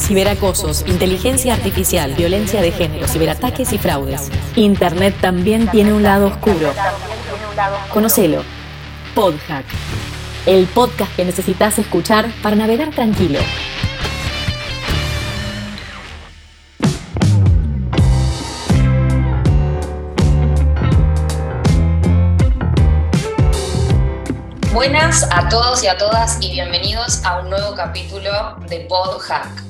ciberacosos, inteligencia artificial, violencia de género, ciberataques y fraudes. Internet también tiene un lado oscuro. Conocelo. Podhack. El podcast que necesitas escuchar para navegar tranquilo. Buenas a todos y a todas y bienvenidos a un nuevo capítulo de PodHack.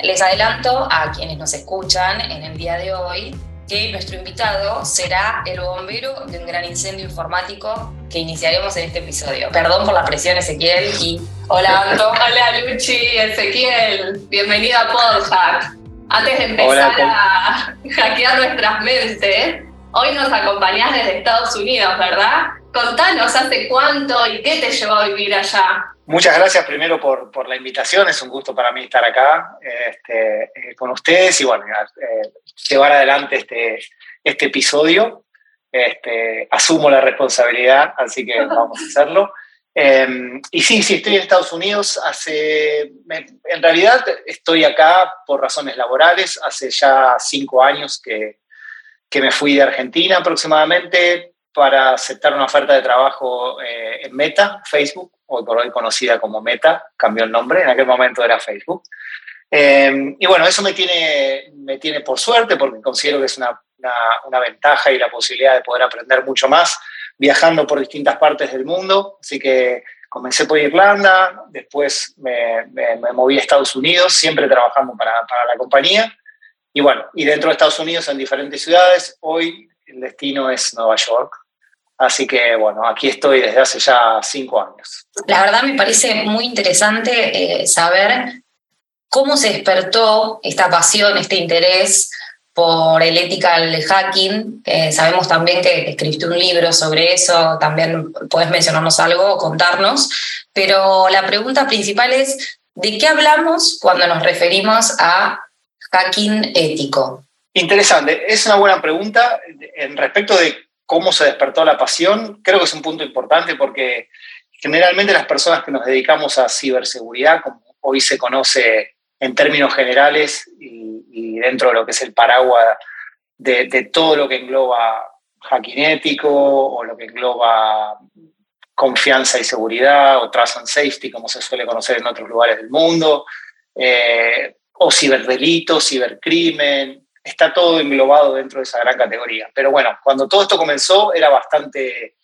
Les adelanto a quienes nos escuchan en el día de hoy que nuestro invitado será el bombero de un gran incendio informático que iniciaremos en este episodio. Perdón por la presión, Ezequiel. Y hola, Anto. hola, Luchi, Ezequiel. Bienvenido a PodHack. Antes de empezar a hackear nuestras mentes, hoy nos acompañás desde Estados Unidos, ¿verdad? Contanos, ¿hace cuánto y qué te llevó a vivir allá? Muchas gracias primero por, por la invitación, es un gusto para mí estar acá este, eh, con ustedes y bueno, eh, llevar adelante este, este episodio. Este, asumo la responsabilidad, así que vamos a hacerlo. Em, y sí, sí, estoy en Estados Unidos hace, en realidad estoy acá por razones laborales, hace ya cinco años que, que me fui de Argentina aproximadamente para aceptar una oferta de trabajo eh, en Meta, Facebook, hoy por hoy conocida como Meta, cambió el nombre, en aquel momento era Facebook. Eh, y bueno, eso me tiene, me tiene por suerte porque considero que es una, una, ventaja y la posibilidad de poder aprender mucho más viajando por distintas partes del mundo. Así que comencé por Irlanda, después me, me, moví a Estados Unidos, siempre trabajando para, para la compañía. Y bueno, y dentro de Estados Unidos en diferentes ciudades, hoy el destino es Nueva York, Así que bueno, aquí estoy desde hace ya cinco años. La verdad me parece muy interesante eh, saber cómo se despertó esta pasión, este interés por el ethical hacking. sabemos también que escribiste un libro sobre eso, también puedes mencionarnos algo, contarnos, pero la pregunta principal es, ¿de qué hablamos cuando nos referimos a hacking ético? Interesante, es una buena pregunta en respecto de cómo se despertó la pasión, creo que es un punto importante porque generalmente las personas que nos dedicamos a ciberseguridad, como hoy se conoce en términos generales y, dentro de lo que es el paraguas de, todo lo que engloba hacking o lo que engloba confianza y seguridad o trust and safety, como se suele conocer en otros lugares del mundo, eh, o ciberdelito, cibercrimen, está todo englobado dentro de esa gran categoría. Pero bueno, cuando todo esto comenzó era bastante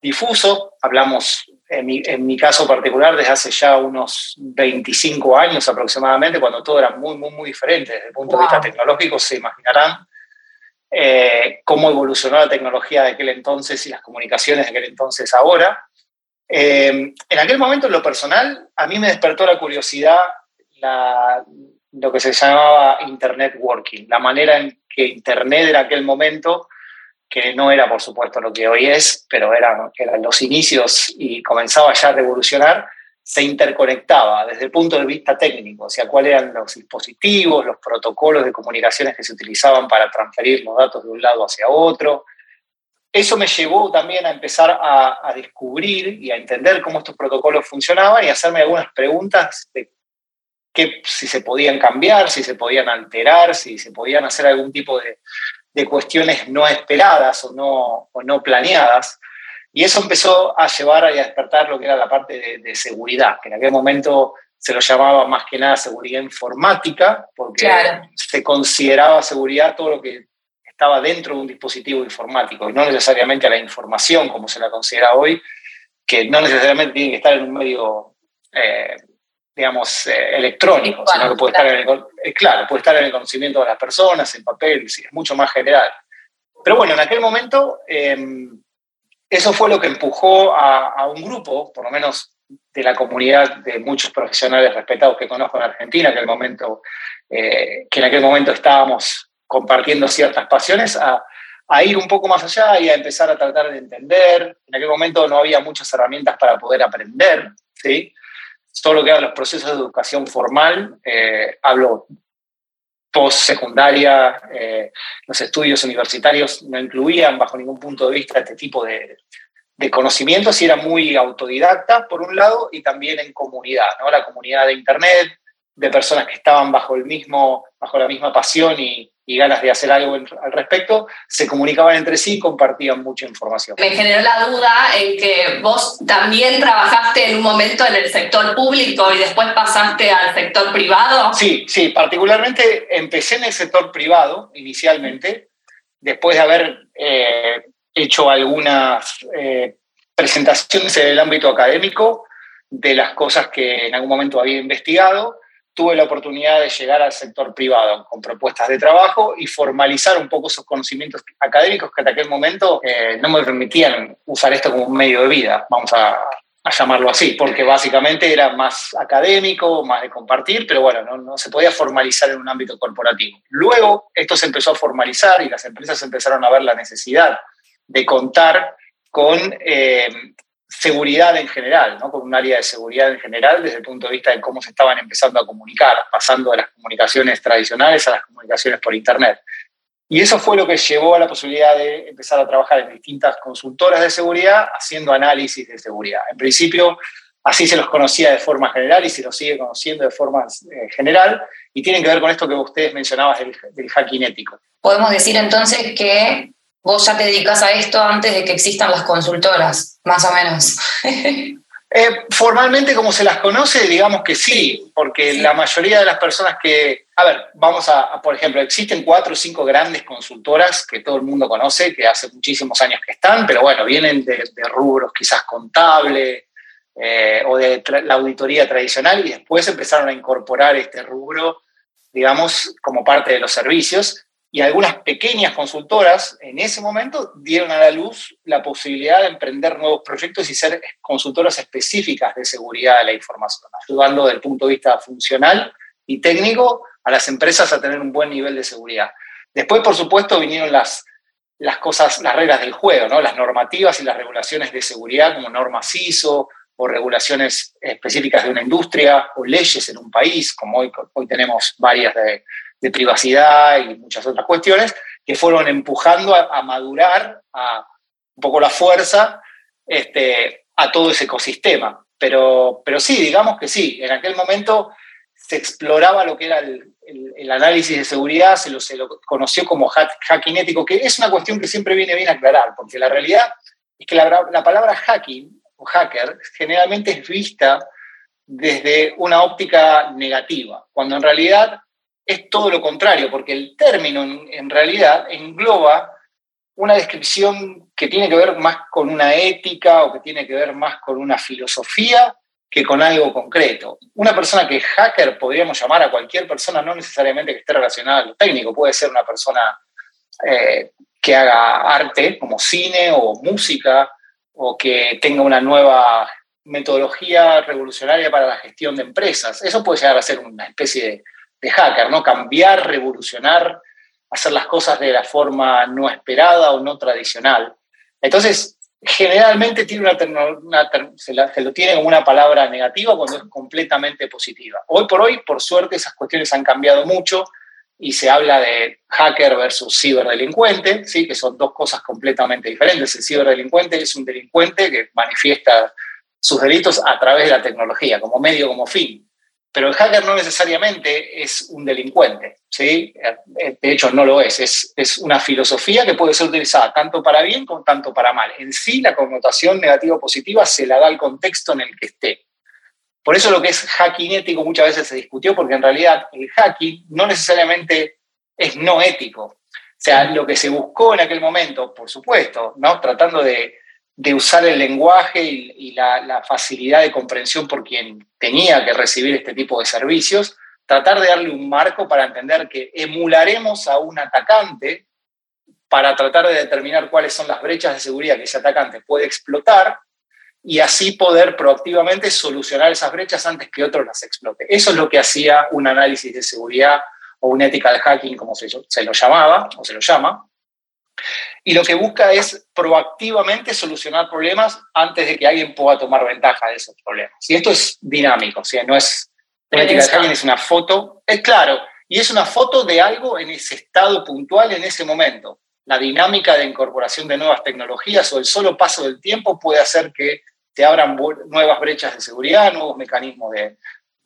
difuso, hablamos en mi, caso particular desde hace ya unos 25 años aproximadamente, cuando todo era muy, muy, muy diferente desde el punto de vista tecnológico, se imaginarán eh, cómo evolucionó la tecnología de aquel entonces y las comunicaciones de aquel entonces ahora. Eh, en aquel momento, en lo personal, a mí me despertó la curiosidad la, lo que se llamaba Internet Working, la manera en que Internet en aquel momento, que no era por supuesto lo que hoy es, pero eran, eran los inicios y comenzaba ya a revolucionar, se interconectaba desde el punto de vista técnico, o sea, cuáles eran los dispositivos, los protocolos de comunicaciones que se utilizaban para transferir los datos de un lado hacia otro. Eso me llevó también a empezar a, descubrir y a entender cómo estos protocolos funcionaban y hacerme algunas preguntas de si se podían cambiar, si se podían alterar, si se podían hacer algún tipo de, cuestiones no esperadas o no, no planeadas. Y eso empezó a llevar a despertar lo que era la parte de, seguridad, que en aquel momento se lo llamaba más que nada seguridad informática, porque se consideraba seguridad todo lo que estaba dentro de un dispositivo informático y no necesariamente la información como se la considera hoy, que no necesariamente tiene que estar en un medio eh, digamos, eh, electrónico, sino que puede estar, en el, eh, claro, puede estar en el conocimiento de las personas, en papel, es mucho más general. Pero bueno, en aquel momento em, eso fue lo que empujó a, un grupo, por lo menos de la comunidad de muchos profesionales respetados que conozco en Argentina, que, el momento, eh, que en aquel momento estábamos compartiendo ciertas pasiones, a, a ir un poco más allá y a empezar a tratar de entender. En aquel momento no había muchas herramientas para poder aprender, ¿sí? Todo lo que eran los procesos de educación formal, eh, hablo post-secundaria, eh, los estudios universitarios no incluían bajo ningún punto de vista este tipo de, de, conocimientos y era muy autodidacta, por un lado, y también en comunidad, ¿no? la comunidad de Internet, de personas que estaban bajo, el mismo, bajo la misma pasión y, ganas de hacer algo al respecto, se comunicaban entre sí y compartían mucha información. Me generó la duda en que vos también trabajaste en un momento en el sector público y después pasaste al sector privado. Sí, sí, particularmente empecé en el sector privado inicialmente, después de haber eh, hecho algunas eh, presentaciones en el ámbito académico de las cosas que en algún momento había investigado tuve la oportunidad de llegar al sector privado con propuestas de trabajo y formalizar un poco esos conocimientos académicos que hasta aquel momento eh, no me permitían usar esto como un medio de vida, vamos a, llamarlo así, porque básicamente era más académico, más de compartir, pero bueno, no, se podía formalizar en un ámbito corporativo. Luego esto se empezó a formalizar y las empresas empezaron a ver la necesidad de contar con eh, seguridad en general, ¿no? con un área de seguridad en general desde el punto de vista de cómo se estaban empezando a comunicar, pasando de las comunicaciones tradicionales a las comunicaciones por Internet. Y eso fue lo que llevó a la posibilidad de empezar a trabajar en distintas consultoras de seguridad haciendo análisis de seguridad. En principio, así se los conocía de forma general y se los sigue conociendo de forma eh, general y tienen que ver con esto que ustedes mencionaban del, del hacking ético. Podemos decir entonces que vos ya te dedicas a esto antes de que existan las consultoras, más o menos. Eh, formalmente, como se las conoce, digamos que sí, porque la mayoría de las personas que, a ver, vamos a, por ejemplo, existen cuatro o cinco grandes consultoras que todo el mundo conoce, que hace muchísimos años que están, pero bueno, vienen de, rubros quizás contable eh, o de la auditoría tradicional y después empezaron a incorporar este rubro, digamos, como parte de los servicios y algunas pequeñas consultoras en ese momento dieron a la luz la posibilidad de emprender nuevos proyectos y ser consultoras específicas de seguridad de la información, ayudando desde el punto de vista funcional y técnico a las empresas a tener un buen nivel de seguridad. Después, por supuesto, vinieron las, las cosas, las reglas del juego, ¿no? las normativas y las regulaciones de seguridad como normas ISO o regulaciones específicas de una industria o leyes en un país, como hoy, hoy tenemos varias de, de privacidad y muchas otras cuestiones que fueron empujando a, madurar a un poco la fuerza este, a todo ese ecosistema. Pero, pero sí, digamos que sí, en aquel momento se exploraba lo que era el, análisis de seguridad, se lo, se lo conoció como hacking ético, que es una cuestión que siempre viene bien aclarar, porque la realidad es que la, la palabra hacking o hacker generalmente es vista desde una óptica negativa, cuando en realidad es todo lo contrario, porque el término en, realidad engloba una descripción que tiene que ver más con una ética o que tiene que ver más con una filosofía que con algo concreto. Una persona que es hacker podríamos llamar a cualquier persona, no necesariamente que esté relacionada a lo técnico, puede ser una persona eh, que haga arte como cine o música o que tenga una nueva metodología revolucionaria para la gestión de empresas. Eso puede llegar a ser una especie de de hacker, ¿no? Cambiar, revolucionar, hacer las cosas de la forma no esperada o no tradicional. Entonces, generalmente tiene una, se, lo tiene como una palabra negativa cuando es completamente positiva. Hoy por hoy, por suerte, esas cuestiones han cambiado mucho y se habla de hacker versus ciberdelincuente, ¿sí? que son dos cosas completamente diferentes. El ciberdelincuente es un delincuente que manifiesta sus delitos a través de la tecnología, como medio, como fin. Pero el hacker no necesariamente es un delincuente, ¿sí? Eh, de hecho, no lo es. es. Es una filosofía que puede ser utilizada tanto para bien como tanto para mal. En sí, la connotación negativa o positiva se la da al contexto en el que esté. Por eso lo que es hacking ético muchas veces se discutió, porque en realidad el hacking no necesariamente es no ético. O sea, lo que se buscó en aquel momento, por supuesto, ¿no? tratando de de usar el lenguaje y, la, facilidad de comprensión por quien tenía que recibir este tipo de servicios, tratar de darle un marco para entender que emularemos a un atacante para tratar de determinar cuáles son las brechas de seguridad que ese atacante puede explotar y así poder proactivamente solucionar esas brechas antes que otro las explote. Eso es lo que hacía un análisis de seguridad o un ethical hacking, como se, se lo llamaba o se lo llama, y lo que busca es proactivamente solucionar problemas antes de que alguien pueda tomar ventaja de esos problemas. Y esto es dinámico, o sea, no es una ética de es una foto, es claro, y es una foto de algo en ese estado puntual en ese momento. La dinámica de incorporación de nuevas tecnologías o el solo paso del tiempo puede hacer que te abran nuevas brechas de seguridad, nuevos mecanismos de,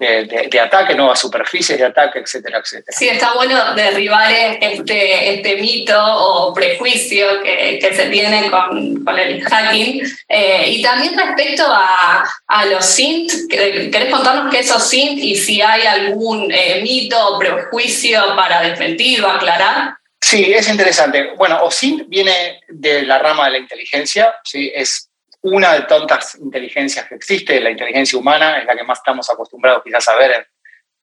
de, ataque, nuevas superficies de ataque, etcétera, etcétera. Sí, está bueno derribar este, este mito o prejuicio que, que se tiene con, con el hacking. Eh, y también respecto a, a los SINT, ¿querés contarnos qué es esos SINT y si hay algún eh, mito o prejuicio para desmentir o aclarar? Sí, es interesante. Bueno, OSINT viene de la rama de la inteligencia, ¿sí? es una de tantas inteligencias que existe, la inteligencia humana es la que más estamos acostumbrados quizás a ver.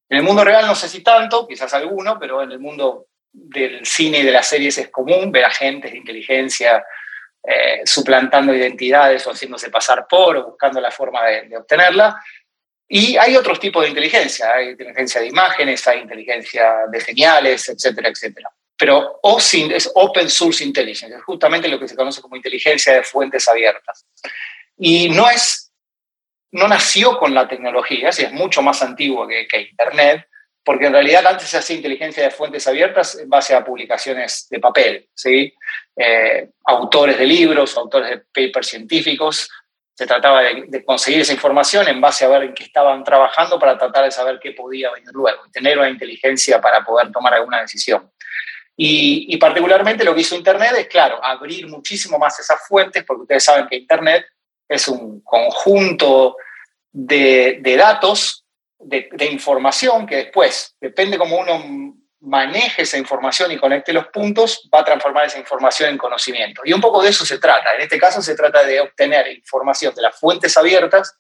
En el mundo real no sé si tanto, quizás alguno, pero en el mundo del cine y de las series es común ver agentes de inteligencia eh, suplantando identidades o haciéndose pasar por o buscando la forma de, obtenerla. Y hay otros tipos de inteligencia, hay inteligencia de imágenes, hay inteligencia de señales, etcétera, etcétera. Pero OSINT es Open Source Intelligence, es justamente lo que se conoce como inteligencia de fuentes abiertas. Y no es, no nació con la tecnología, es mucho más antiguo que, Internet, porque en realidad antes se hacía inteligencia de fuentes abiertas en base a publicaciones de papel, ¿sí? Eh, autores de libros, autores de papers científicos, se trataba de, de, conseguir esa información en base a ver en qué estaban trabajando para tratar de saber qué podía venir luego, tener una inteligencia para poder tomar alguna decisión. Y, particularmente lo que hizo Internet es, claro, abrir muchísimo más esas fuentes, porque ustedes saben que Internet es un conjunto de, datos, de, información, que después, depende cómo uno maneje esa información y conecte los puntos, va a transformar esa información en conocimiento. Y un poco de eso se trata. En este caso se trata de obtener información de las fuentes abiertas,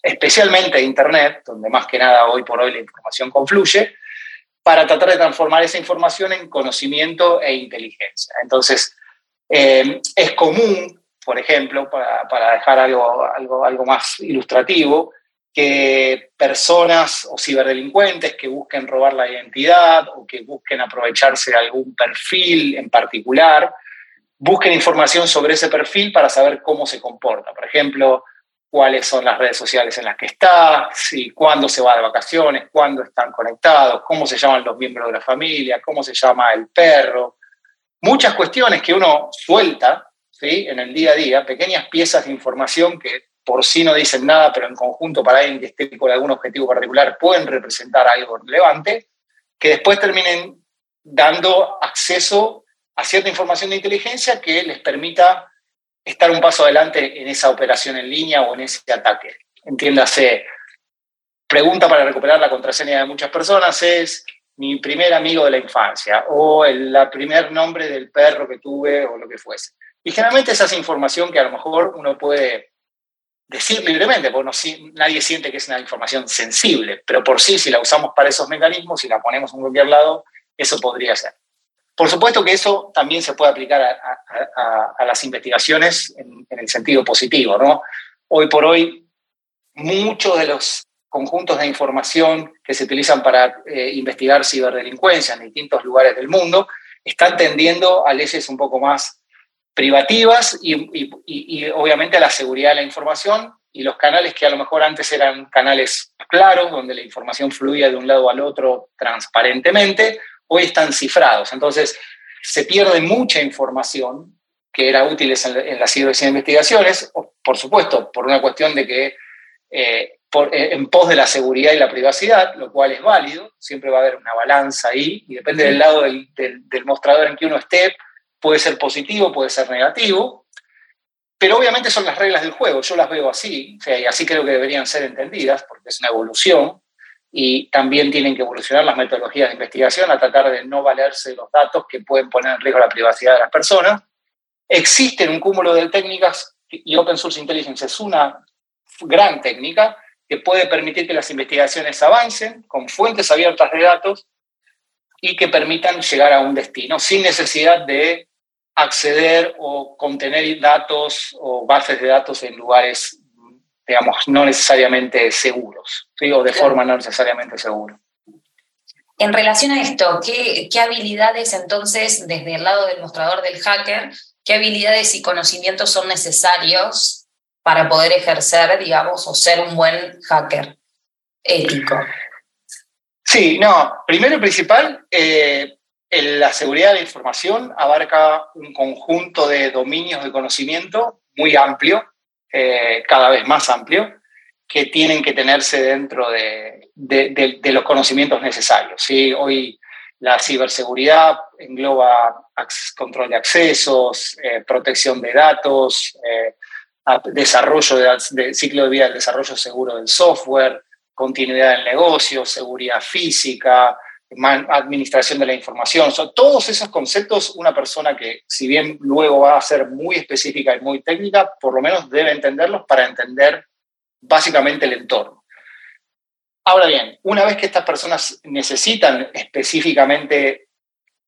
especialmente de Internet, donde más que nada hoy por hoy la información confluye, para tratar de transformar esa información en conocimiento e inteligencia. Entonces, eh, es común, por ejemplo, para, dejar algo, algo, algo más ilustrativo, que personas o ciberdelincuentes que busquen robar la identidad o que busquen aprovecharse de algún perfil en particular, busquen información sobre ese perfil para saber cómo se comporta. Por ejemplo, cuáles son las redes sociales en las que está, si, cuándo se va de vacaciones, cuándo están conectados, cómo se llaman los miembros de la familia, cómo se llama el perro. Muchas cuestiones que uno suelta ¿sí? en el día a día, pequeñas piezas de información que por sí no dicen nada, pero en conjunto para alguien que esté con algún objetivo particular pueden representar algo relevante, que después terminen dando acceso a cierta información de inteligencia que les permita estar un paso adelante en esa operación en línea o en ese ataque. Entiéndase, pregunta para recuperar la contraseña de muchas personas es mi primer amigo de la infancia o el primer nombre del perro que tuve o lo que fuese. Y generalmente esa es información que a lo mejor uno puede decir libremente, porque nadie siente que es una información sensible, pero por sí, si la usamos para esos mecanismos, si la ponemos en cualquier lado, eso podría ser. Por supuesto que eso también se puede aplicar a, las investigaciones en, el sentido positivo. ¿no? Hoy por hoy, muchos de los conjuntos de información que se utilizan para eh, investigar ciberdelincuencia en distintos lugares del mundo están tendiendo a leyes un poco más privativas y, y, obviamente a la seguridad de la información y los canales que a lo mejor antes eran canales claros, donde la información fluía de un lado al otro transparentemente, hoy están cifrados. Entonces, se pierde mucha información que era útil en, las investigaciones, por supuesto, por una cuestión de que eh, eh, en pos de la seguridad y la privacidad, lo cual es válido, siempre va a haber una balanza ahí, y depende del lado del, mostrador en que uno esté, puede ser positivo, puede ser negativo, pero obviamente son las reglas del juego, yo las veo así, y así creo que deberían ser entendidas, porque es una evolución, y también tienen que evolucionar las metodologías de investigación a tratar de no valerse de los datos que pueden poner en riesgo la privacidad de las personas. Existen un cúmulo de técnicas y Open Source Intelligence es una gran técnica que puede permitir que las investigaciones avancen con fuentes abiertas de datos y que permitan llegar a un destino sin necesidad de acceder o contener datos o bases de datos en lugares digamos, no necesariamente seguros, o de forma no necesariamente segura. En relación a esto, ¿qué, ¿qué, habilidades entonces, desde el lado del mostrador del hacker, qué habilidades y conocimientos son necesarios para poder ejercer, digamos, o ser un buen hacker ético? Sí, no, primero y principal, eh, la seguridad de la información abarca un conjunto de dominios de conocimiento muy amplio, eh, cada vez más amplio, que tienen que tenerse dentro de, los conocimientos necesarios. Hoy la ciberseguridad engloba control de accesos, eh, protección de datos, eh, desarrollo de, ciclo de vida desarrollo seguro del software, continuidad del negocio, seguridad física, administración de la información. Son todos esos conceptos, una persona que, si bien luego va a ser muy específica y muy técnica, por lo menos debe entenderlos para entender básicamente el entorno. Ahora bien, una vez que estas personas necesitan específicamente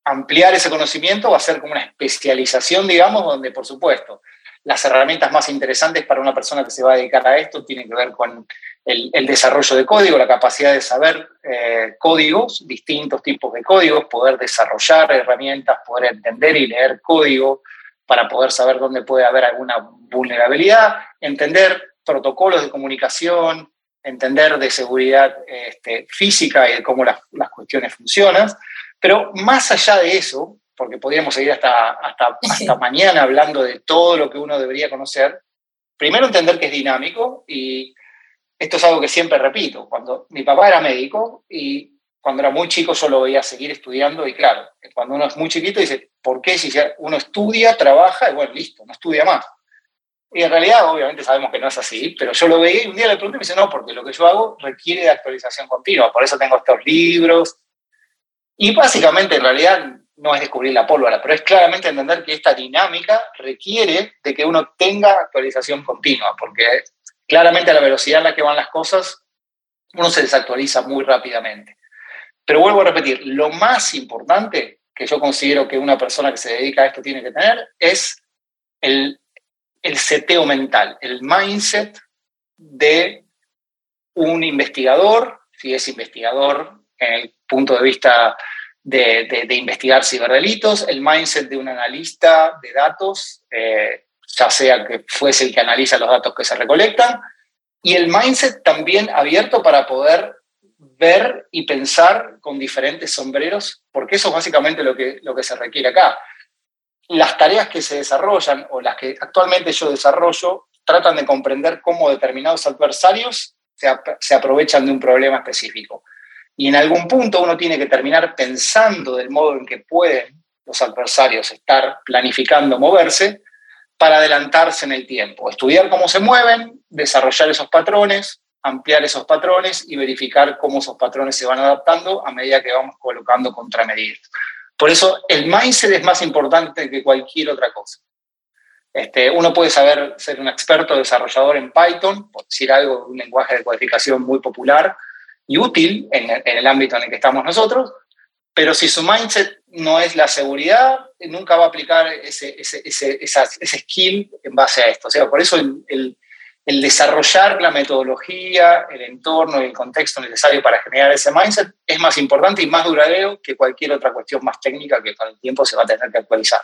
ampliar ese conocimiento, va a ser como una especialización, digamos, donde por supuesto las herramientas más interesantes para una persona que se va a dedicar a esto tienen que ver con el, desarrollo de código, la capacidad de saber eh, códigos, distintos tipos de códigos, poder desarrollar herramientas, poder entender y leer código para poder saber dónde puede haber alguna vulnerabilidad, entender protocolos de comunicación, entender de seguridad este, física y de cómo las, las cuestiones funcionan. Pero más allá de eso, porque podríamos seguir hasta, hasta, hasta mañana hablando de todo lo que uno debería conocer, primero entender que es dinámico y esto es algo que siempre repito. Cuando mi papá era médico y cuando era muy chico yo lo veía seguir estudiando y claro, cuando uno es muy chiquito dice, ¿por qué si uno estudia, trabaja y bueno, listo, no estudia más? Y en realidad obviamente sabemos que no es así, pero yo lo veía y un día le pregunté y me dice, no, porque lo que yo hago requiere de actualización continua, por eso tengo estos libros. Y básicamente en realidad no es descubrir la pólvora, pero es claramente entender que esta dinámica requiere de que uno tenga actualización continua, porque claramente a la velocidad en la que van las cosas, uno se desactualiza muy rápidamente. Pero vuelvo a repetir, lo más importante que yo considero que una persona que se dedica a esto tiene que tener es el, el seteo mental, el mindset de un investigador, si es investigador en el punto de vista de, investigar ciberdelitos, el mindset de un analista de datos, eh, ya sea que fuese el que analiza los datos que se recolectan, y el mindset también abierto para poder ver y pensar con diferentes sombreros, porque eso es básicamente lo que, lo que se requiere acá. Las tareas que se desarrollan o las que actualmente yo desarrollo tratan de comprender cómo determinados adversarios se aprovechan de un problema específico. Y en algún punto uno tiene que terminar pensando del modo en que pueden los adversarios estar planificando moverse para adelantarse en el tiempo. Estudiar cómo se mueven, desarrollar esos patrones, ampliar esos patrones y verificar cómo esos patrones se van adaptando a medida que vamos colocando contramedidas. Por eso el mindset es más importante que cualquier otra cosa. Este, uno puede saber ser un experto desarrollador en Python, por decir algo, un lenguaje de codificación muy popular, y útil en, el ámbito en el que estamos nosotros, pero si su mindset no es la seguridad, nunca va a aplicar ese, ese, ese, skill en base a esto. O sea, por eso el, el, desarrollar la metodología, el entorno y el contexto necesario para generar ese mindset es más importante y más duradero que cualquier otra cuestión más técnica que con el tiempo se va a tener que actualizar.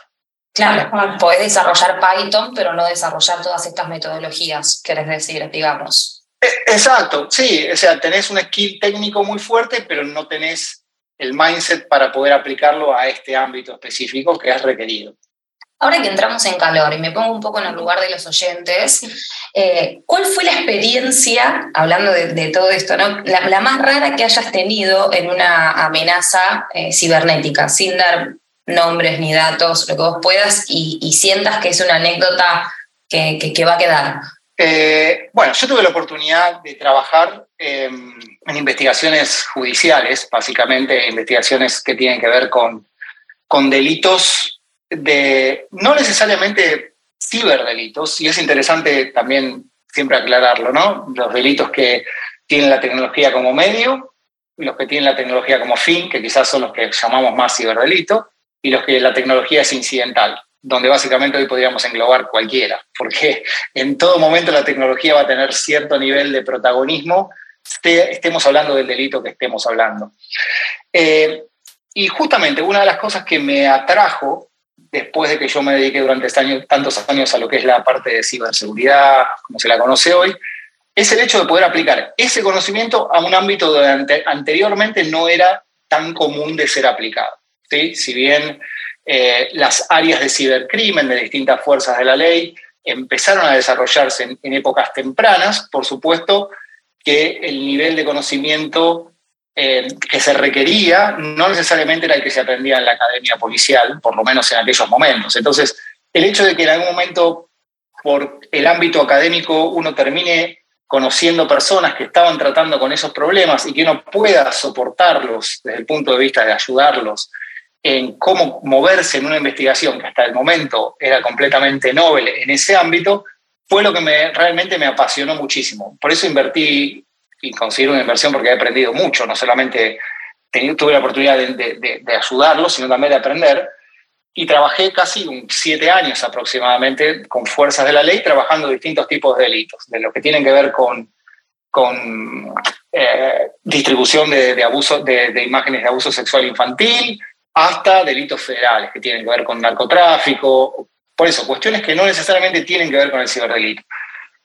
Claro, podés desarrollar Python, pero no desarrollar todas estas metodologías, querés decir, digamos. Eh, exacto, sí, o sea, tenés un skill técnico muy fuerte, pero no tenés el mindset para poder aplicarlo a este ámbito específico que es requerido. Ahora que entramos en calor y me pongo un poco en el lugar de los oyentes, eh, ¿cuál fue la experiencia, hablando de, todo esto, ¿no? la, más rara que hayas tenido en una amenaza eh, cibernética, sin dar nombres ni datos, lo que vos puedas, y, sientas que es una anécdota que, que va a quedar? Eh, bueno, yo tuve la oportunidad de trabajar investigaciones judiciales, básicamente investigaciones que tienen que ver con, con delitos de, no necesariamente ciberdelitos, y es interesante también siempre aclararlo, ¿no? Los delitos que tienen la tecnología como medio, los que tienen la tecnología como fin, que quizás son los que llamamos más ciberdelito, y los que la tecnología es incidental donde básicamente hoy podríamos englobar cualquiera, porque en todo momento la tecnología va a tener cierto nivel de protagonismo, estemos hablando del delito que estemos hablando. Eh, y justamente una de las cosas que me atrajo después de que yo me dediqué durante este tantos años a lo que es la parte de ciberseguridad, como se la conoce hoy, es el hecho de poder aplicar ese conocimiento a un ámbito donde anteriormente no era tan común de ser aplicado. ¿sí? Si bien eh, las áreas de cibercrimen de distintas fuerzas de la ley empezaron a desarrollarse en, épocas tempranas, por supuesto, que el nivel de conocimiento eh, que se requería no necesariamente era el que se aprendía en la academia policial, por lo menos en aquellos momentos. Entonces, el hecho de que en algún momento, por el ámbito académico, uno termine conociendo personas que estaban tratando con esos problemas y que uno pueda soportarlos desde el punto de vista de ayudarlos en cómo moverse en una investigación que hasta el momento era completamente noble en ese ámbito, fue lo que me, realmente me apasionó muchísimo. Por eso invertí y considero una inversión porque he aprendido mucho, no solamente tuve la oportunidad de, de, ayudarlos, sino también de aprender. Y trabajé casi siete años aproximadamente con fuerzas de la ley, trabajando distintos tipos de delitos, de lo que tienen que ver con, eh, distribución de, abuso, de, imágenes de abuso sexual infantil, hasta delitos federales que tienen que ver con narcotráfico, por eso, cuestiones que no necesariamente tienen que ver con el ciberdelito.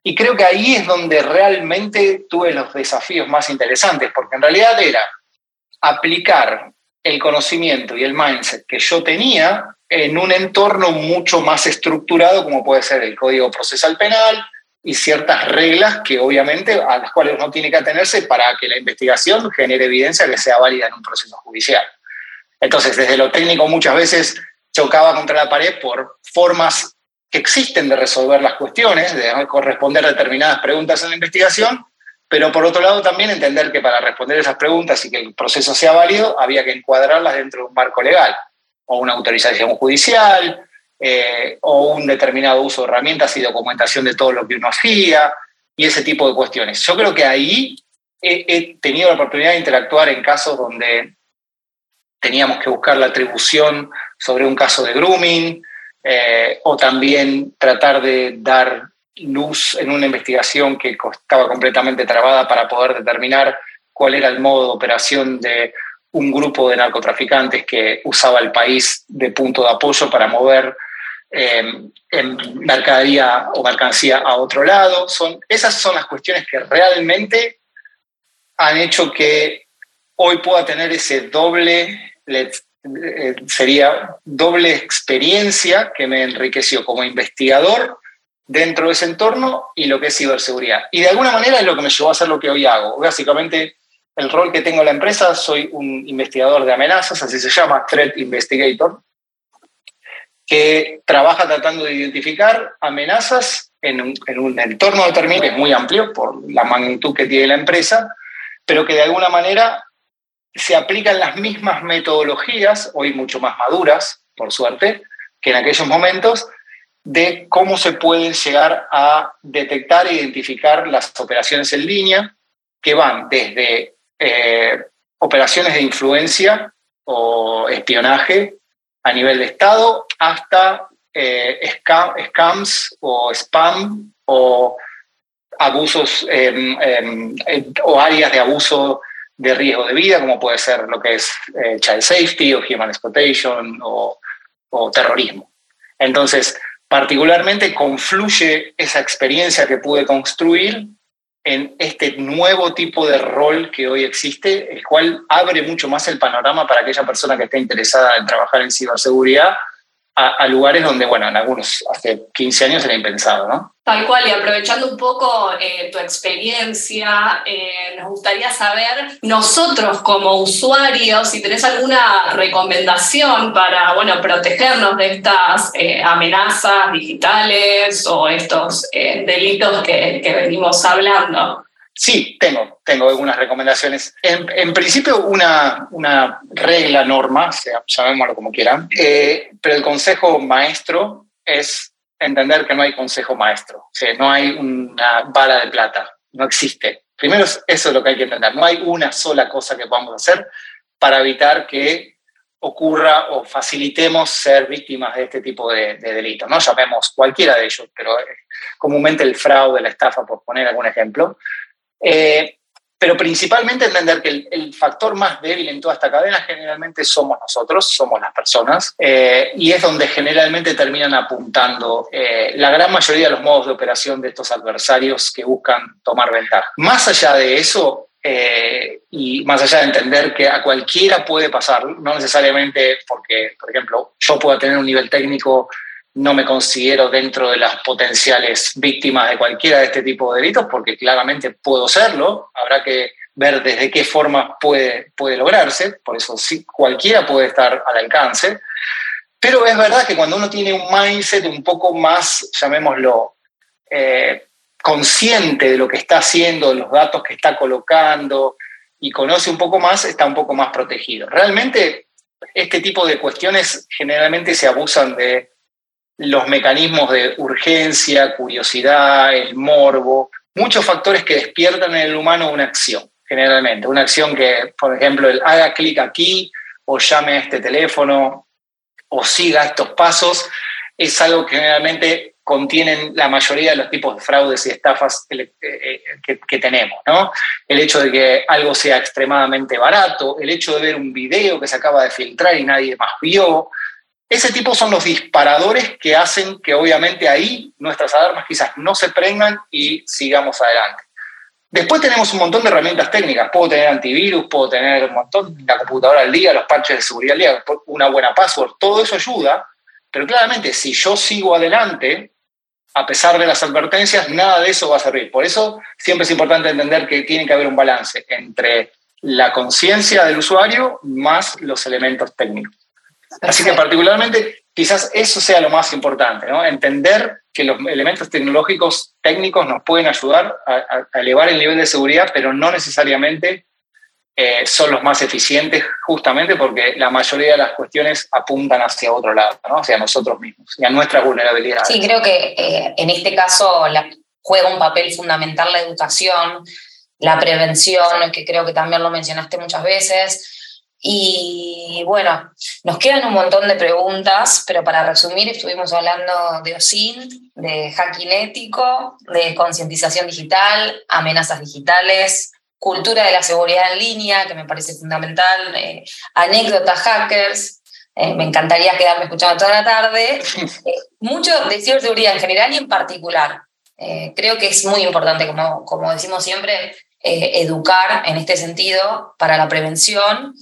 Y creo que ahí es donde realmente tuve los desafíos más interesantes, porque en realidad era aplicar el conocimiento y el mindset que yo tenía en un entorno mucho más estructurado como puede ser el Código Procesal Penal y ciertas reglas que obviamente a las cuales uno tiene que atenerse para que la investigación genere evidencia que sea válida en un proceso judicial. Entonces, desde lo técnico muchas veces chocaba contra la pared por formas que existen de resolver las cuestiones, de corresponder determinadas preguntas en la investigación, pero por otro lado también entender que para responder esas preguntas y que el proceso sea válido, había que encuadrarlas dentro de un marco legal, o una autorización judicial, eh, o un determinado uso de herramientas y documentación de todo lo que uno hacía, y ese tipo de cuestiones. Yo creo que ahí he tenido la oportunidad de interactuar en casos donde teníamos que buscar la atribución sobre un caso de grooming, eh, o también tratar de dar luz en una investigación que estaba completamente trabada para poder determinar cuál era el modo de operación de un grupo de narcotraficantes que usaba el país de punto de apoyo para mover eh, en mercadería o mercancía a otro lado. Son, esas son las cuestiones que realmente han hecho que hoy pueda tener ese doble eh, sería doble experiencia que me enriqueció como investigador dentro de ese entorno y lo que es ciberseguridad. Y de alguna manera es lo que me llevó a hacer lo que hoy hago. Básicamente, el rol que tengo en la empresa, soy un investigador de amenazas, así se llama, Threat Investigator, que trabaja tratando de identificar amenazas en un, en un entorno determinado, que es muy amplio por la magnitud que tiene la empresa, pero que de alguna manera se aplican las mismas metodologías, hoy mucho más maduras, por suerte, que en aquellos momentos, de cómo se pueden llegar a detectar e identificar las operaciones en línea, que van desde eh, operaciones de influencia o espionaje a nivel de Estado hasta eh, scams o spam o abusos em, em, o áreas de abuso de riesgo de vida, como puede ser lo que es eh, child safety o human exploitation o, o terrorismo. Entonces, particularmente confluye esa experiencia que pude construir en este nuevo tipo de rol que hoy existe, el cual abre mucho más el panorama para aquella persona que esté interesada en trabajar en ciberseguridad a, lugares donde, bueno, en algunos hace 15 años era impensado, ¿no? Tal cual, y aprovechando un poco eh, tu experiencia, eh, nos gustaría saber, nosotros como usuarios, si tenés alguna recomendación para, bueno, protegernos de estas eh, amenazas digitales o estos delitos que, que venimos hablando. Sí, tengo, tengo algunas recomendaciones. En, principio, una, una, regla, norma, sea, como quieran, eh, pero el consejo maestro es entender que no hay consejo maestro, sea, no hay una bala de plata, no existe. Primero, eso es lo que hay que entender, no hay una sola cosa que podamos hacer para evitar que ocurra o facilitemos ser víctimas de este tipo de, de delitos. No llamemos cualquiera de ellos, pero eh, comúnmente el fraude, la estafa, por poner algún ejemplo, eh, pero principalmente entender que el, factor más débil en toda esta cadena generalmente somos nosotros, somos las personas, eh, y es donde generalmente terminan apuntando eh, la gran mayoría de los modos de operación de estos adversarios que buscan tomar ventaja. Más allá de eso, y más allá de entender que a cualquiera puede pasar, no necesariamente porque, por ejemplo, yo pueda tener un nivel técnico no me considero dentro de las potenciales víctimas de cualquiera de este tipo de delitos, porque claramente puedo serlo, habrá que ver desde qué forma puede, puede lograrse, por eso sí, cualquiera puede estar al alcance, pero es verdad que cuando uno tiene un mindset un poco más, llamémoslo, eh, consciente de lo que está haciendo, de los datos que está colocando y conoce un poco más, está un poco más protegido. Realmente este tipo de cuestiones generalmente se abusan de los mecanismos de urgencia, curiosidad, el morbo, muchos factores que despiertan en el humano una acción, generalmente. Una acción que, por ejemplo, el haga clic aquí o llame a este teléfono o siga estos pasos, es algo que generalmente contienen la mayoría de los tipos de fraudes y estafas que, eh, que, tenemos. ¿no? El hecho de que algo sea extremadamente barato, el hecho de ver un video que se acaba de filtrar y nadie más vio, ese tipo son los disparadores que hacen que obviamente ahí nuestras alarmas quizás no se prendan y sigamos adelante. Después tenemos un montón de herramientas técnicas. Puedo tener antivirus, puedo tener un montón, la computadora al día, los parches de seguridad al día, una buena password, todo eso ayuda, pero claramente si yo sigo adelante, a pesar de las advertencias, nada de eso va a servir. Por eso siempre es importante entender que tiene que haber un balance entre la conciencia del usuario más los elementos técnicos. Así que particularmente quizás eso sea lo más importante, ¿no? entender que los elementos tecnológicos técnicos nos pueden ayudar a, elevar el nivel de seguridad, pero no necesariamente eh, son los más eficientes justamente porque la mayoría de las cuestiones apuntan hacia otro lado, ¿no? hacia nosotros mismos y a nuestras vulnerabilidades. Sí, creo que eh, en este caso juega un papel fundamental la educación, la prevención, que creo que también lo mencionaste muchas veces, y bueno, nos quedan un montón de preguntas, pero para resumir, estuvimos hablando de OSINT, de hacking ético, de concientización digital, amenazas digitales, cultura de la seguridad en línea, que me parece fundamental, eh, anécdotas hackers. Eh, me encantaría quedarme escuchando toda la tarde. Eh, mucho de ciberseguridad en general y en particular. creo que es muy importante, como, como decimos siempre, educar en este sentido para la prevención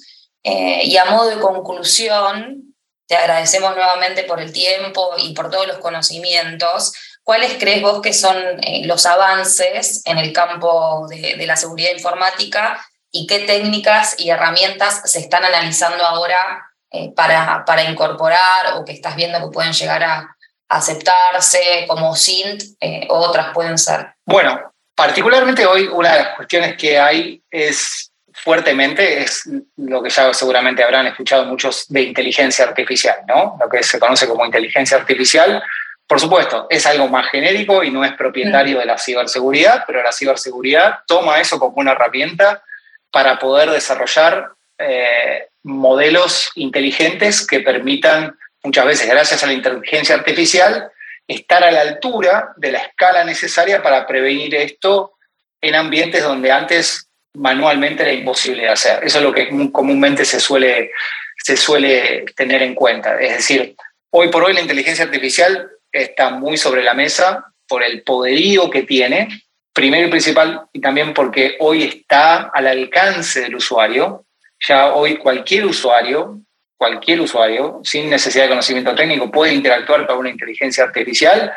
eh, y a modo de conclusión, te agradecemos nuevamente por el tiempo y por todos los conocimientos. ¿Cuáles crees vos que son eh, los avances en el campo de, la seguridad informática y qué técnicas y herramientas se están analizando ahora eh, para, para, incorporar o que estás viendo que pueden llegar a, aceptarse como SINT o otras pueden ser? Bueno, particularmente hoy una de las cuestiones que hay es fuertemente es lo que ya seguramente habrán escuchado muchos de inteligencia artificial, ¿no? Lo que se conoce como inteligencia artificial. Por supuesto, es algo más genérico y no es propietario de la ciberseguridad, pero la ciberseguridad toma eso como una herramienta para poder desarrollar eh, modelos inteligentes que permitan, muchas veces gracias a la inteligencia artificial, estar a la altura de la escala necesaria para prevenir esto en ambientes donde antes manualmente era imposible hacer. Eso es lo que comúnmente se suele, se suele tener en cuenta. Es decir, hoy por hoy la inteligencia artificial está muy sobre la mesa por el poderío que tiene, primero y principal, y también porque hoy está al alcance del usuario. Ya hoy cualquier usuario, cualquier usuario, sin necesidad de conocimiento técnico, puede interactuar con una inteligencia artificial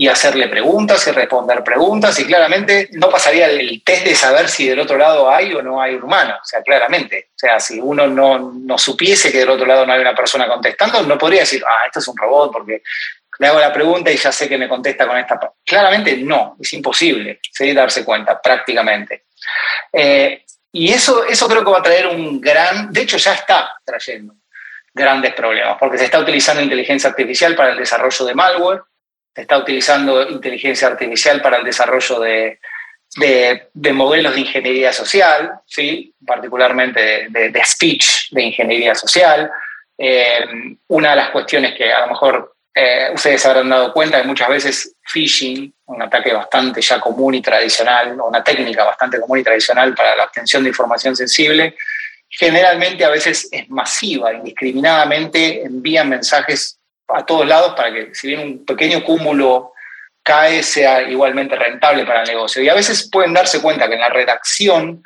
y hacerle preguntas y responder preguntas y claramente no pasaría el test de saber si del otro lado hay o no hay un humano, o sea, claramente. O sea, si uno no, no supiese que del otro lado no hay una persona contestando, no podría decir, ah, esto es un robot porque le hago la pregunta y ya sé que me contesta con esta. Claramente no, es imposible ¿sí? darse cuenta prácticamente. Eh, y eso, eso creo que va a traer un gran, de hecho ya está trayendo grandes problemas, porque se está utilizando inteligencia artificial para el desarrollo de malware, está utilizando inteligencia artificial para el desarrollo de, de, modelos de ingeniería social, ¿sí? particularmente de, speech de ingeniería social. Eh, una de las cuestiones que a lo mejor eh, ustedes habrán dado cuenta es muchas veces phishing, un ataque bastante ya común y tradicional, una técnica bastante común y tradicional para la obtención de información sensible, generalmente a veces es masiva, indiscriminadamente envían mensajes a todos lados para que si bien un pequeño cúmulo cae sea igualmente rentable para el negocio. Y a veces pueden darse cuenta que en la redacción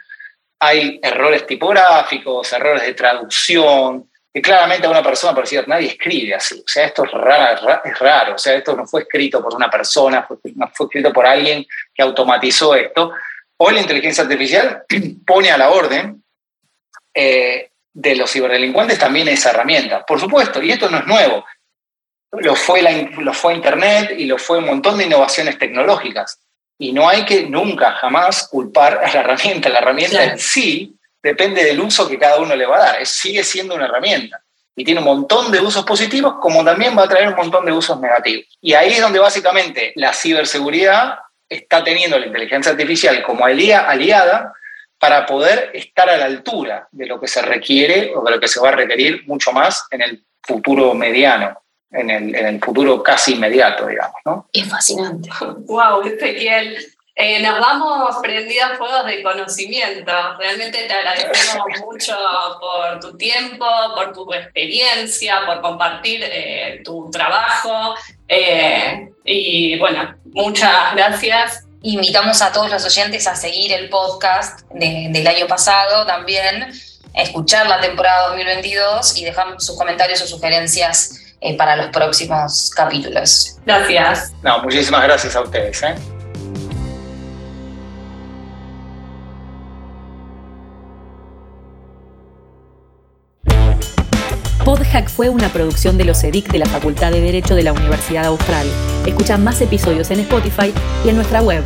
hay errores tipográficos, errores de traducción, que claramente a una persona parecía, nadie escribe así. O sea, esto es raro, raro. O sea, esto no fue escrito por una persona, no fue escrito por alguien que automatizó esto. Hoy la inteligencia artificial pone a la orden eh, de los ciberdelincuentes también esa herramienta. Por supuesto, y esto no es nuevo. Lo fue, lo fue Internet y lo fue un montón de innovaciones tecnológicas. Y no hay que nunca, jamás culpar a la herramienta. La herramienta en sí depende del uso que cada uno le va a dar. Es, sigue siendo una herramienta y tiene un montón de usos positivos como también va a traer un montón de usos negativos. Y ahí es donde básicamente la ciberseguridad está teniendo la inteligencia artificial como aliada para poder estar a la altura de lo que se requiere o de lo que se va a requerir mucho más en el futuro mediano, en el, en el futuro casi inmediato, digamos. ¿no? Es fascinante. ¡Wow, Ezequiel! Eh, nos vamos prendidos fuegos de conocimiento. Realmente te agradecemos mucho por tu tiempo, por tu experiencia, por compartir eh, tu trabajo. Eh, y bueno, muchas gracias. Invitamos a todos los oyentes a seguir el podcast del año pasado también, a escuchar la temporada 2022 y dejar sus comentarios o sugerencias para los próximos capítulos. Gracias. No, muchísimas gracias a ustedes. Podhack fue una producción de los EDIC de la Facultad de Derecho de la Universidad Austral. Escucha más episodios en Spotify y en nuestra web,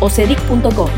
ocedic.com.